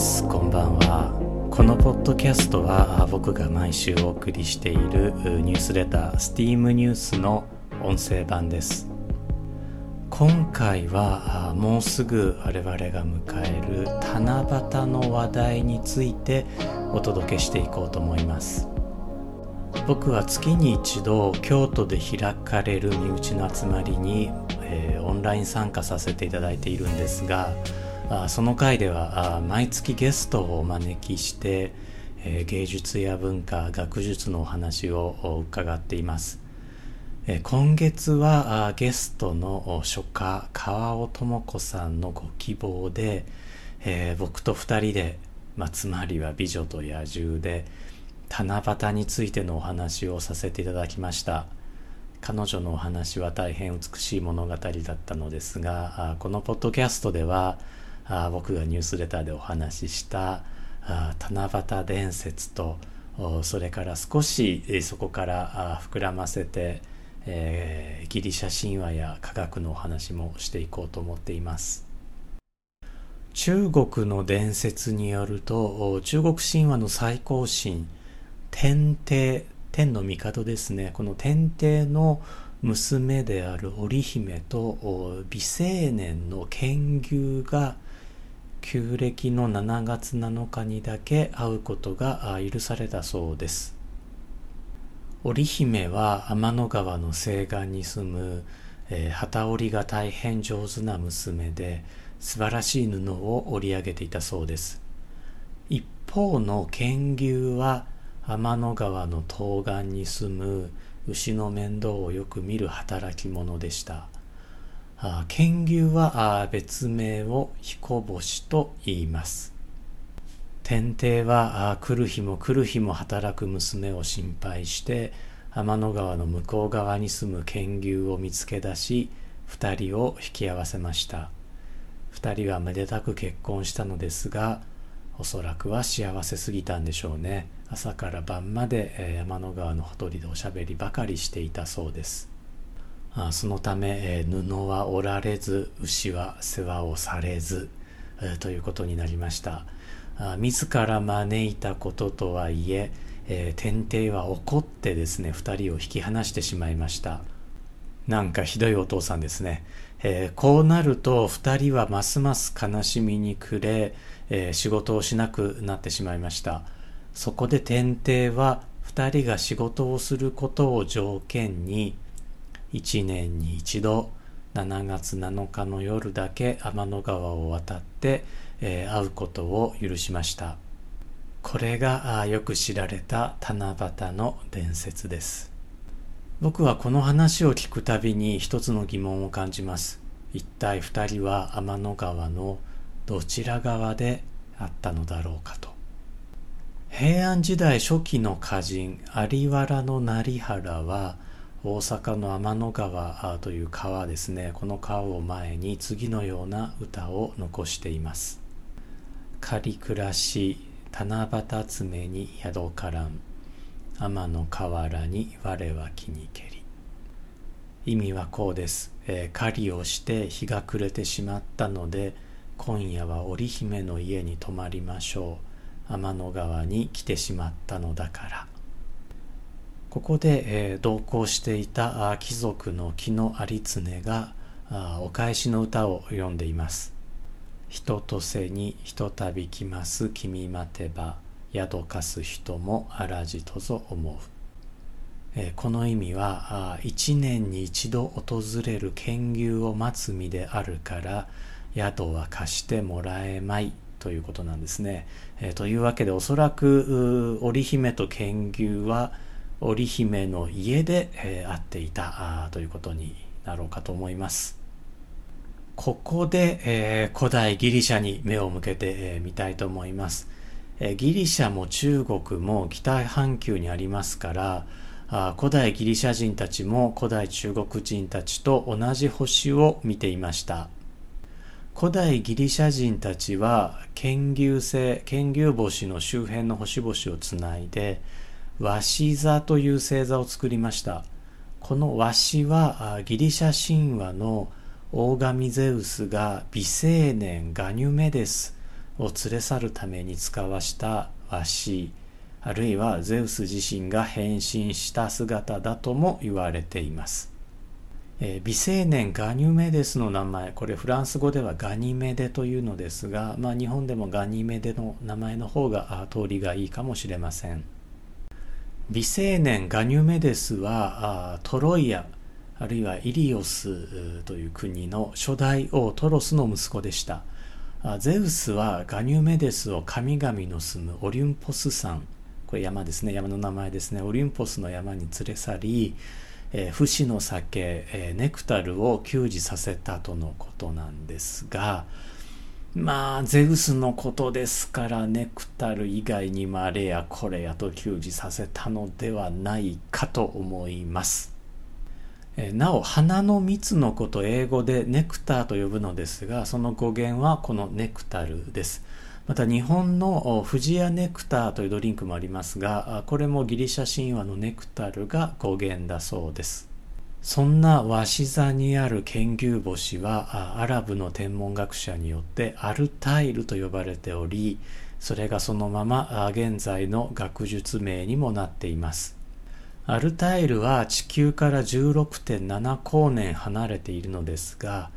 です。こんばんは。このポッドキャストは僕が毎週お送りしているニュースレター STEAM ニュースの音声版です。今回はもうすぐ我々が迎える七夕の話題についてお届けしていこうと思います。僕は月に一度京都で開かれる身内の集まりに、えー、オンライン参加させていただいているんですがあその回では毎月ゲストをお招きして、え、芸術や文化学術のお話を伺っています、え、今月はゲストの書家川尾智子さんのご希望で、え、僕と2人で、まあ、つまりは「美女と野獣」で七夕についてのお話をさせていただきました。彼女のお話は大変美しい物語だったのですがこのポッドキャストではあ僕がニュースレターでお話ししたあ七夕伝説とそれから少しそこから膨らませて、えー、ギリシャ神話や科学のお話もしていこうと思っています。中国の伝説によると中国神話の最高神天帝天の帝ですね。この天帝の娘である織姫と美青年の剣牛が旧暦の7月7日にだけ会うことが許されたそうです。織姫は天の川の西岸に住む、えー、旗織りが大変上手な娘で素晴らしい布を織り上げていたそうです。一方の剣牛は天の川の東岸に住む牛の面倒をよく見る働き者でした。剣牛は別名を彦星と言います。天帝は来る日も来る日も働く娘を心配して天の川の向こう側に住む剣牛を見つけ出し二人を引き合わせました。二人はめでたく結婚したのですがおそらくは幸せすぎたんでしょうね。朝から晩まで山の川のほとりでおしゃべりばかりしていたそうです。そのため布は織られず牛は世話をされずということになりました。自ら招いたこととはいええ天帝は怒ってですね2人を引き離してしまいました。なんかひどいお父さんですね、えー、こうなると2人はますます悲しみに暮れ、えー、仕事をしなくなってしまいました。そこで天帝は2人が仕事をすることを条件に1年に一度7月7日の夜だけ天の川を渡って、えー、会うことを許しました。これがよく知られた七夕の伝説です。僕はこの話を聞くたびに一つの疑問を感じます。一体二人は天の川のどちら側であったのだろうかと。平安時代初期の歌人有原の成原は大阪の天の川という川ですね。この川を前に次のような歌を残しています「仮暮らし七夕爪に宿からん。天の河原に我は気にけり」意味はこうです、えー、狩りをして日が暮れてしまったので今夜は織姫の家に泊まりましょう。天の川に来てしまったのだから。ここで、えー、同行していた貴族の木野有常がお返しの歌を読んでいます。人とせにひとたび来ます君待てば宿かす人もあらじとぞ思う。えー、この意味は一年に一度訪れる剣牛を待つ身であるから宿は貸してもらえまいということなんですね。えー、というわけでおそらく織姫と剣牛は織姫の家で、えー、会っていたということになろうかと思います。ここで、えー、古代ギリシャに目を向けてみ、えー、たいと思います、えー、ギリシャも中国も北半球にありますからあ古代ギリシャ人たちも古代中国人たちと同じ星を見ていました古代ギリシャ人たちは剣牛星剣牛星の周辺の星々をつないで鷲座という星座を作りました。この鷲はギリシャ神話の大神ゼウスが美青年ガニュメデスを連れ去るために使わしたワシあるいはゼウス自身が変身した姿だとも言われています、えー、美青年ガニュメデスの名前これフランス語ではガニメデというのですが、まあ、日本でもガニメデの名前の方が通りがいいかもしれません。美青年ガニュメデスはトロイアあるいはイリオスという国の初代王トロスの息子でした。ゼウスはガニュメデスを神々の住むオリュンポス山。これ山ですね。山の名前ですね。オリュンポスの山に連れ去り、えー、不死の酒、え、ネクタルを給仕させたとのことなんですがまあゼウスのことですからネクタル以外にもあれやこれやと給仕させたのではないかと思います。えなお花の蜜のこと英語でネクターと呼ぶのですがその語源はこのネクタルですまた日本のフジアネクターというドリンクもありますがこれもギリシャ神話のネクタルが語源だそうですそんな鷲座にある剣牛星はアラブの天文学者によってアルタイルと呼ばれておりそれがそのまま現在の学術名にもなっています。アルタイルは地球から16.7光年離れているのですが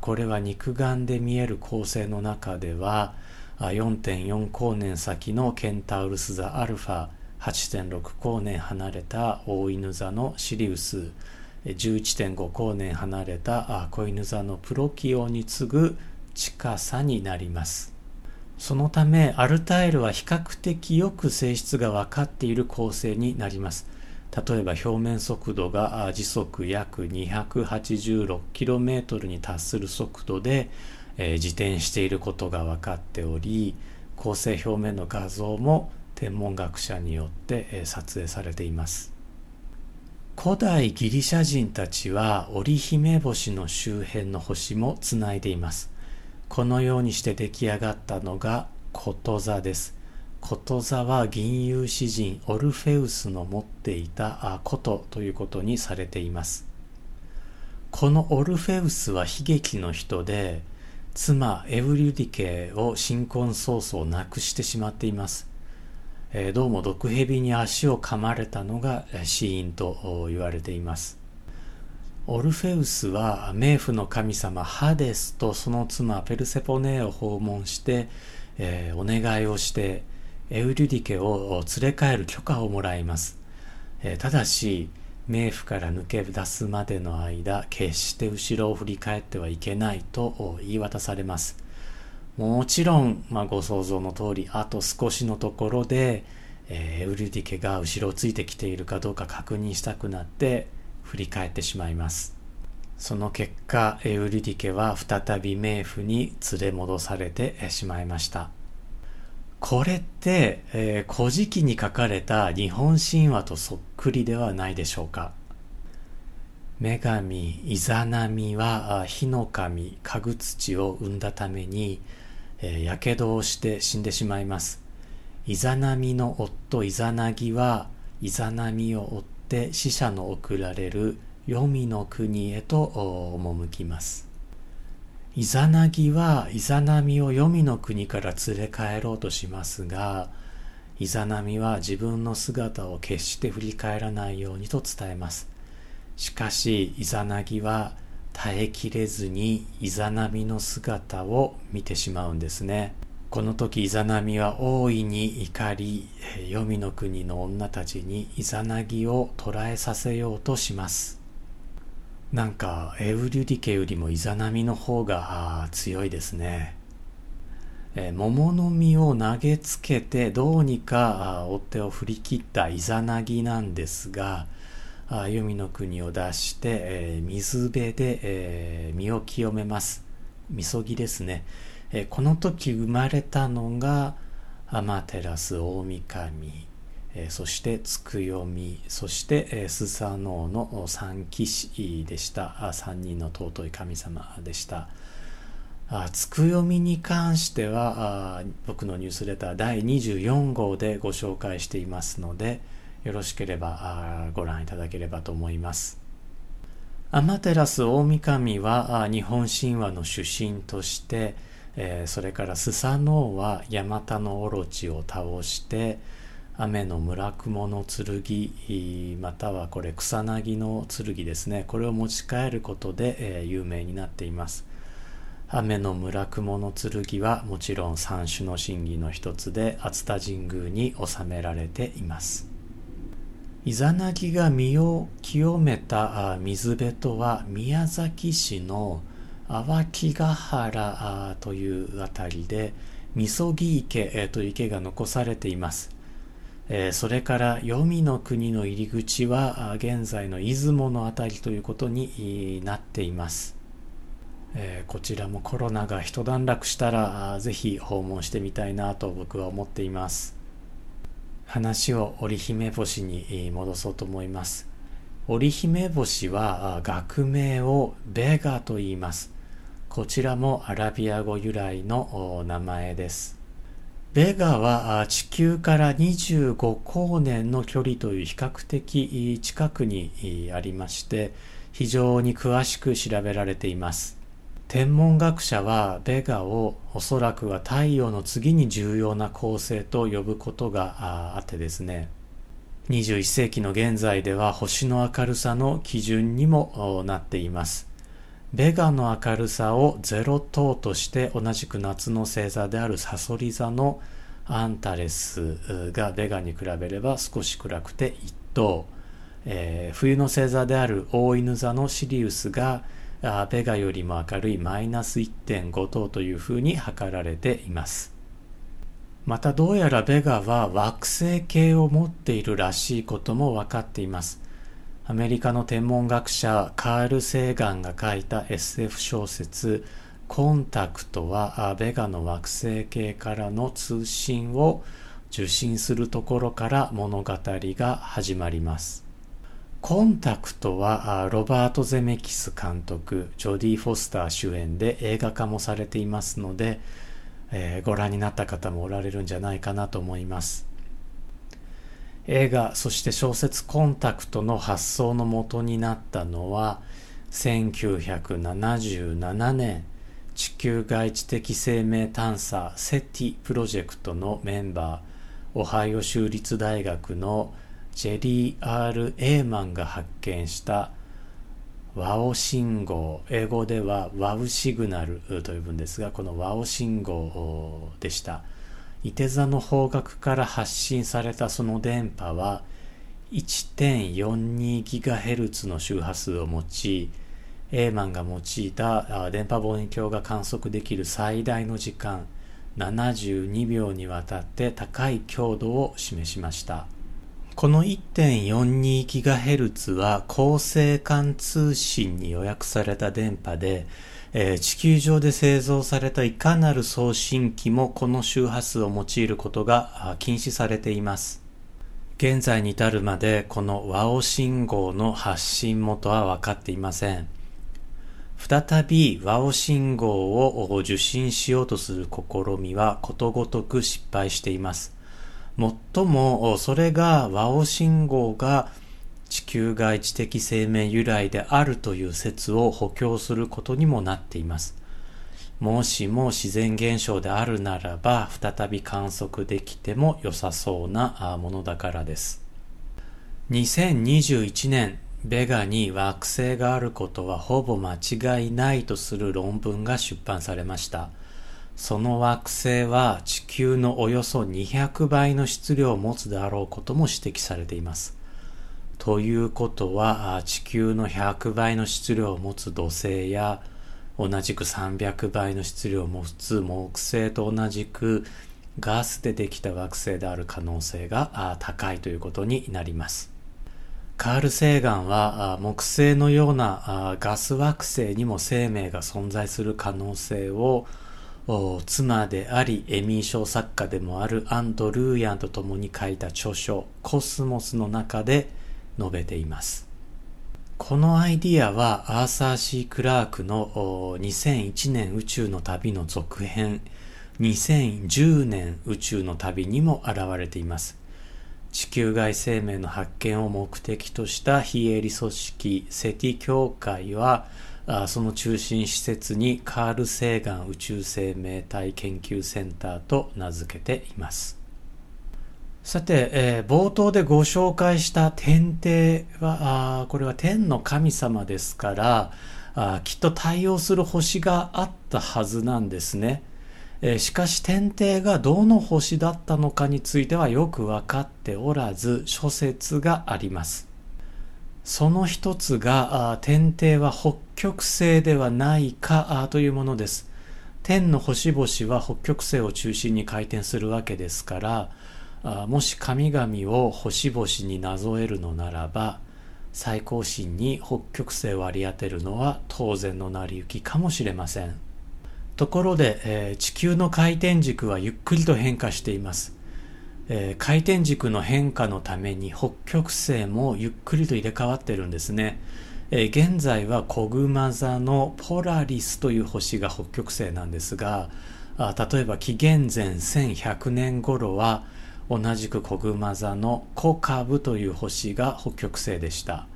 これは肉眼で見える恒星の中では4.4光年先のケンタウルス座アルファ8.6光年離れた大犬座のシリウス。11.5光年離れた子犬座のプロキオに次ぐ近さになります。そのためアルタイルは比較的よく性質が分かっている構成になります。例えば表面速度が時速約 286km に達する速度でえ自転していることが分かっており構成表面の画像も天文学者によって、撮影されています。古代ギリシャ人たちは織姫星の周辺の星もつないでいます。このようにして出来上がったのがこと座です。こと座は銀融詩人オルフェウスの持っていたことということにされています。このオルフェウスは悲劇の人で妻エウリュディケを新婚早々亡くしてしまっています、えー、どうも毒蛇に足を噛まれたのが死因と言われています。オルフェウスは冥府の神様ハデスとその妻ペルセポネーを訪問して、え、お願いをしてエウリュディケを連れ帰る許可をもらいます、え、ただし冥府から抜け出すまでの間決して後ろを振り返ってはいけないと言い渡されます。もちろん、まあ、ご想像の通りあと少しのところで、えー、ウルディケが後ろをついてきているかどうか確認したくなって振り返ってしまいます。その結果エウリディケは再び冥府に連れ戻されてしまいました。これって、えー、古事記に書かれた日本神話とそっくりではないでしょうか。女神イザナミは火の神家具土を生んだためにやけどをして死んでしまいます。イザナミの夫イザナギはイザナミを追って死者の送られる黄泉の国へと赴きます。イザナギはイザナミを黄泉の国から連れ帰ろうとしますがイザナミは自分の姿を決して振り返らないようにと伝えます。しかしイザナギは耐えきれずにイザナミの姿を見てしまうんですねこの時イザナミは大いに怒り黄泉の国の女たちにイザナギを捕らえさせようとしますなんかエウリュディケよりもイザナミの方が強いですね。え、桃の実を投げつけてどうにか追手を振り切ったイザナギなんですが黄泉の国を出して、えー、水辺で、えー、身を清めます。みそぎですね、えー、この時生まれたのがアマテラス大神。えそしてつくよみ。そして、えスサノオの三騎士でした。3人の尊い神様でした。つくよみに関してはあ僕のニュースレター第24号でご紹介していますのでよろしければご覧いただければと思います。アマテラス大神は日本神話の主神としてえー、それからスサノオはヤマタノオロチを倒して雨の村雲の剣またはこれ草薙の剣ですね。これを持ち帰ることで、えー、有名になっています。雨の村雲の剣はもちろん三種の神器の一つで熱田神宮に収められています。イザナギが身を清めた水辺とは宮崎市の淡木ヶ原という辺りでみそぎ池という池が残されています。それから黄泉の国の入り口は現在の出雲の辺りということになっています、こちらもコロナが一段落したらぜひ訪問してみたいなと僕は思っています。話を織姫星に戻そうと思います。織姫星は学名をベガと言います。こちらもアラビア語由来の名前です。ベガは地球から25光年の距離という比較的近くにありまして非常に詳しく調べられています。天文学者はベガをおそらくは太陽の次に重要な恒星と呼ぶことがあってですね。21世紀の現在では星の明るさの基準にもなっています。ベガの明るさを0等として同じく夏の星座であるサソリ座のアンタレスがベガに比べれば少し暗くて1等、えー、冬の星座である大犬座のシリウスがベガよりも明るいマイナス1.5等というふうに測られています。またどうやらベガは惑星系を持っているらしいことも分かっています。アメリカの天文学者カール・セーガンが書いた SF 小説コンタクトはベガの惑星系からの通信を受信するところから物語が始まります。コンタクトはロバート・ゼメキス監督、ジョディ・フォスター主演で映画化もされていますので、えー、ご覧になった方もおられるんじゃないかなと思います。映画、そして小説コンタクトの発想のもとになったのは、1977年、地球外知的生命探査セティプロジェクトのメンバー、オハイオ州立大学のジェリー・ R・ エーマンが発見したワオ信号英語ではワウシグナルと呼ぶんですがこのワオ信号でした。いて座の方角から発信されたその電波は 1.42GHz の周波数を持ちエーマンが用いた電波望遠鏡が観測できる最大の時間72秒にわたって高い強度を示しました。この 1.42GHz は高性間通信に予約された電波で、えー、地球上で製造されたいかなる送信機もこの周波数を用いることが禁止されています。現在に至るまでこのワオ信号の発信元は分かっていません。再びワオ信号を受信しようとする試みはことごとく失敗しています。もっともそれがワオ信号が地球外知的生命由来であるという説を補強することにもなっています。もしも自然現象であるならば再び観測できても良さそうなものだからです。2021年、ベガに惑星があることはほぼ間違いないとする論文が出版されました。その惑星は地球のおよそ200倍の質量を持つであろうことも指摘されています。ということは地球の100倍の質量を持つ土星や同じく300倍の質量を持つ木星と同じくガスでできた惑星である可能性が高いということになります。カール・セーガンは木星のようなガス惑星にも生命が存在する可能性を妻でありエミー賞作家でもあるアンド・ルーヤンと共に書いた著書「コスモス」の中で述べています。このアイディアはアーサー・シー・クラークの2001年宇宙の旅の続編2010年宇宙の旅にも現れています。地球外生命の発見を目的とした非営利組織セティ協会はあその中心施設にカール・セーガン宇宙生命体研究センターと名付けています。さて、えー、冒頭でご紹介した天帝はあこれは天の神様ですからあきっと対応する星があったはずなんですね、えー、しかし天帝がどの星だったのかについてはよく分かっておらず諸説があります。その一つが天帝は北極星ではないかというものです。天の星々は北極星を中心に回転するわけですからもし神々を星々になぞえるのならば最高神に北極星を割り当てるのは当然の成り行きかもしれません。ところで、地球の回転軸はゆっくりと変化しています、えー、回転軸の変化のために北極星もゆっくりと入れ替わってるんですね、えー、現在はコグマ座のポラリスという星が北極星なんですがあ例えば紀元前1100年頃は同じくコグマ座のコカブという星が北極星でした。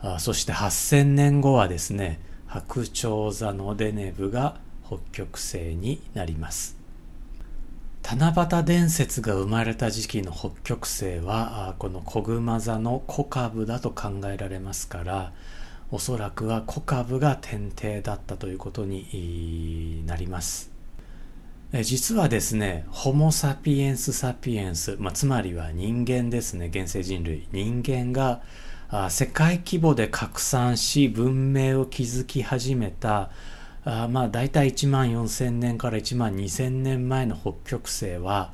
あそして8000年後はですね白鳥座のデネブが北極星になります。七夕伝説が生まれた時期の北極星はこのコグマ座のコカブだと考えられますからおそらくはコカブが天帝だったということになります実はですね、ホモ・サピエンス・サピエンス、まあ、つまりは人間ですね、現世人類。人間が世界規模で拡散し、文明を築き始めた、あまあ、大体1万4000年から1万2000年前の北極星は、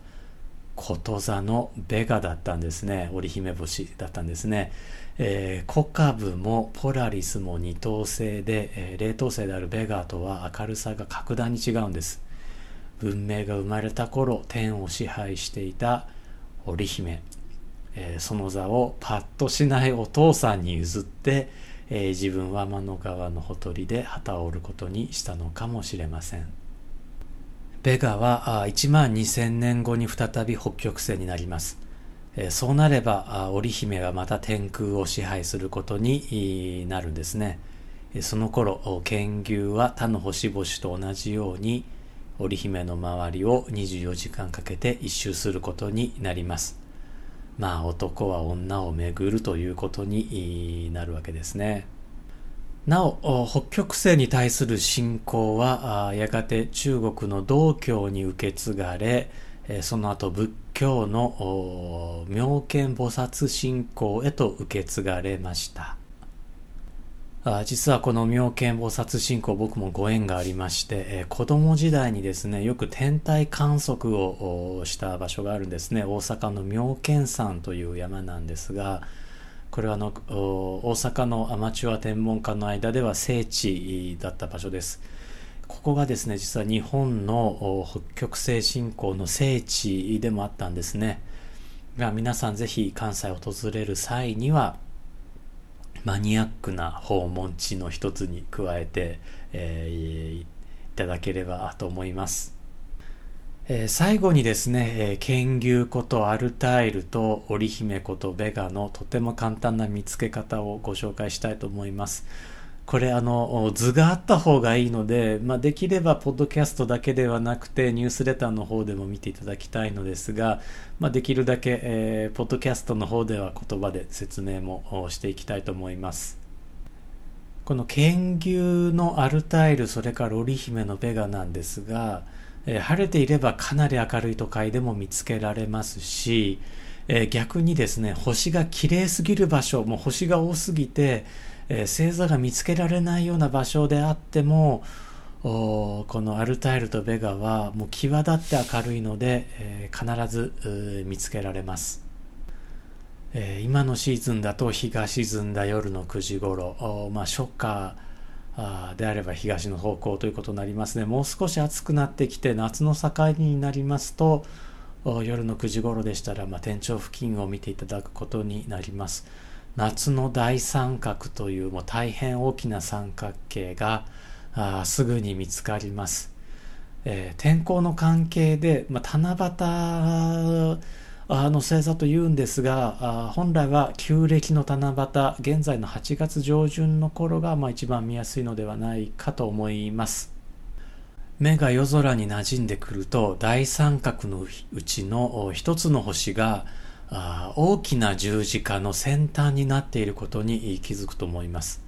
こと座のベガだったんですね。織姫星だったんですね。えー、コカブもポラリスも二等星で、えー、冷凍星であるベガとは明るさが格段に違うんです。文明が生まれた頃天を支配していた織姫、えー、その座をパッとしないお父さんに譲って、えー、自分は天の川のほとりで旗を折ることにしたのかもしれません。ベガは1万2000年後に再び北極星になります、そうなれば織姫はまた天空を支配することになるんですね。その頃剣牛は他の星々と同じように織姫の周りを24時間かけて一周することになります。まあ男は女を巡るということになるわけですね。なお、北極星に対する信仰は、やがて中国の道教に受け継がれ、その後仏教の妙見菩薩信仰へと受け継がれました。あ実はこの妙見菩薩信仰僕もご縁がありまして、えー、子供時代にですねよく天体観測をした場所があるんですね。大阪の妙見山という山なんですがこれはあの大阪のアマチュア天文家の間では聖地だった場所です。ここがですね実は日本の北極星信仰の聖地でもあったんですね。が皆さんぜひ関西を訪れる際にはマニアックな訪問地の一つに加えて、えー、いただければと思います。えー、最後にですね、えー、剣牛ことアルタイルと織姫ことベガのとても簡単な見つけ方をご紹介したいと思います。これあの図があった方がいいので、まあ、できればポッドキャストだけではなくてニュースレターの方でも見ていただきたいのですが、まあ、できるだけ、えー、ポッドキャストの方では言葉で説明もしていきたいと思います。この剣牛のアルタイルそれから織姫のベガなんですが、えー、晴れていればかなり明るい都会でも見つけられますし、えー、逆にですね星が綺麗すぎる場所もう星が多すぎてえ、星座が見つけられないような場所であってもこのアルタイルとベガはもう際立って明るいので、えー、必ず見つけられます、えー、今のシーズンだと日が沈んだ夜の9時頃まあ初夏であれば東の方向ということになりますね。もう少し暑くなってきて夏の境になりますと夜の9時頃でしたら、まあ、天頂付近を見ていただくことになります。夏の大三角というもう大変大きな三角形があすぐに見つかります。えー、天候の関係で、まあ、七夕あの星座というんですが本来は旧暦の七夕現在の8月上旬の頃がまあ一番見やすいのではないかと思います目が夜空に馴染んでくると大三角のうちの一つの星が大きな十字架の先端になっていることに気づくと思います。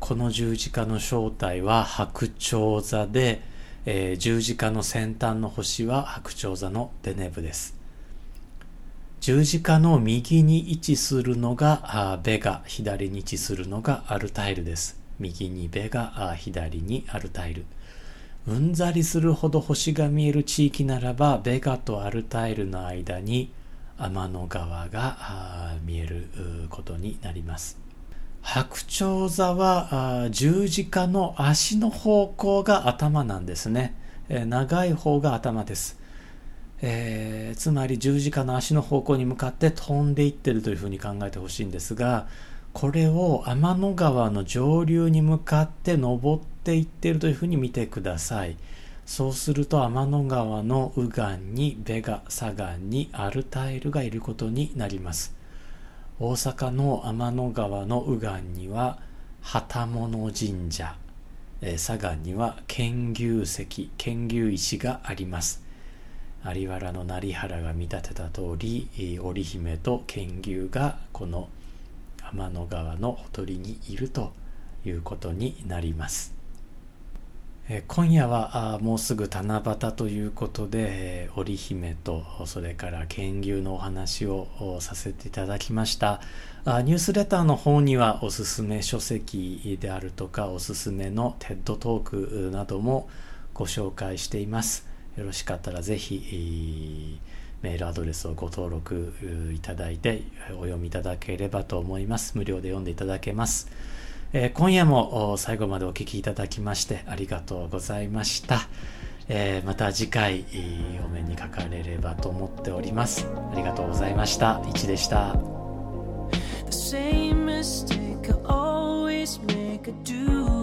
この十字架の正体は白鳥座で、えー、十字架の先端の星は白鳥座のデネブです。十字架の右に位置するのがベガ。左に位置するのがアルタイルです。右にベガ左にアルタイル。うんざりするほど星が見える地域ならばベガとアルタイルの間に天の川が見えることになります。白鳥座は十字架の足の方向が頭なんですね、え長い方が頭です、えー、つまり十字架の足の方向に向かって飛んでいってるというふうに考えてほしいんですがこれを天の川の上流に向かって登っていってるというふうに見てください。そうすると天の川の右岸にベガ左岸にアルタイルがいることになります。大阪の天の川の右岸には旗物神社、え佐賀には剣牛石剣牛石があります。有原の成原が見立てた通り織姫と剣牛がこの天の川のほとりにいるということになります。え今夜はもうすぐ七夕ということで、織姫とそれから剣牛のお話をさせていただきました。ニュースレターの方にはおすすめ書籍であるとかおすすめのテッドトークなどもご紹介しています。よろしかったらぜひメールアドレスをご登録いただいてお読みいただければと思います。無料で読んでいただけます。えー、今夜も最後までお聴きいただきましてありがとうございました。えー、また次回お目にかかれればと思っております。ありがとうございました。いちでした。by the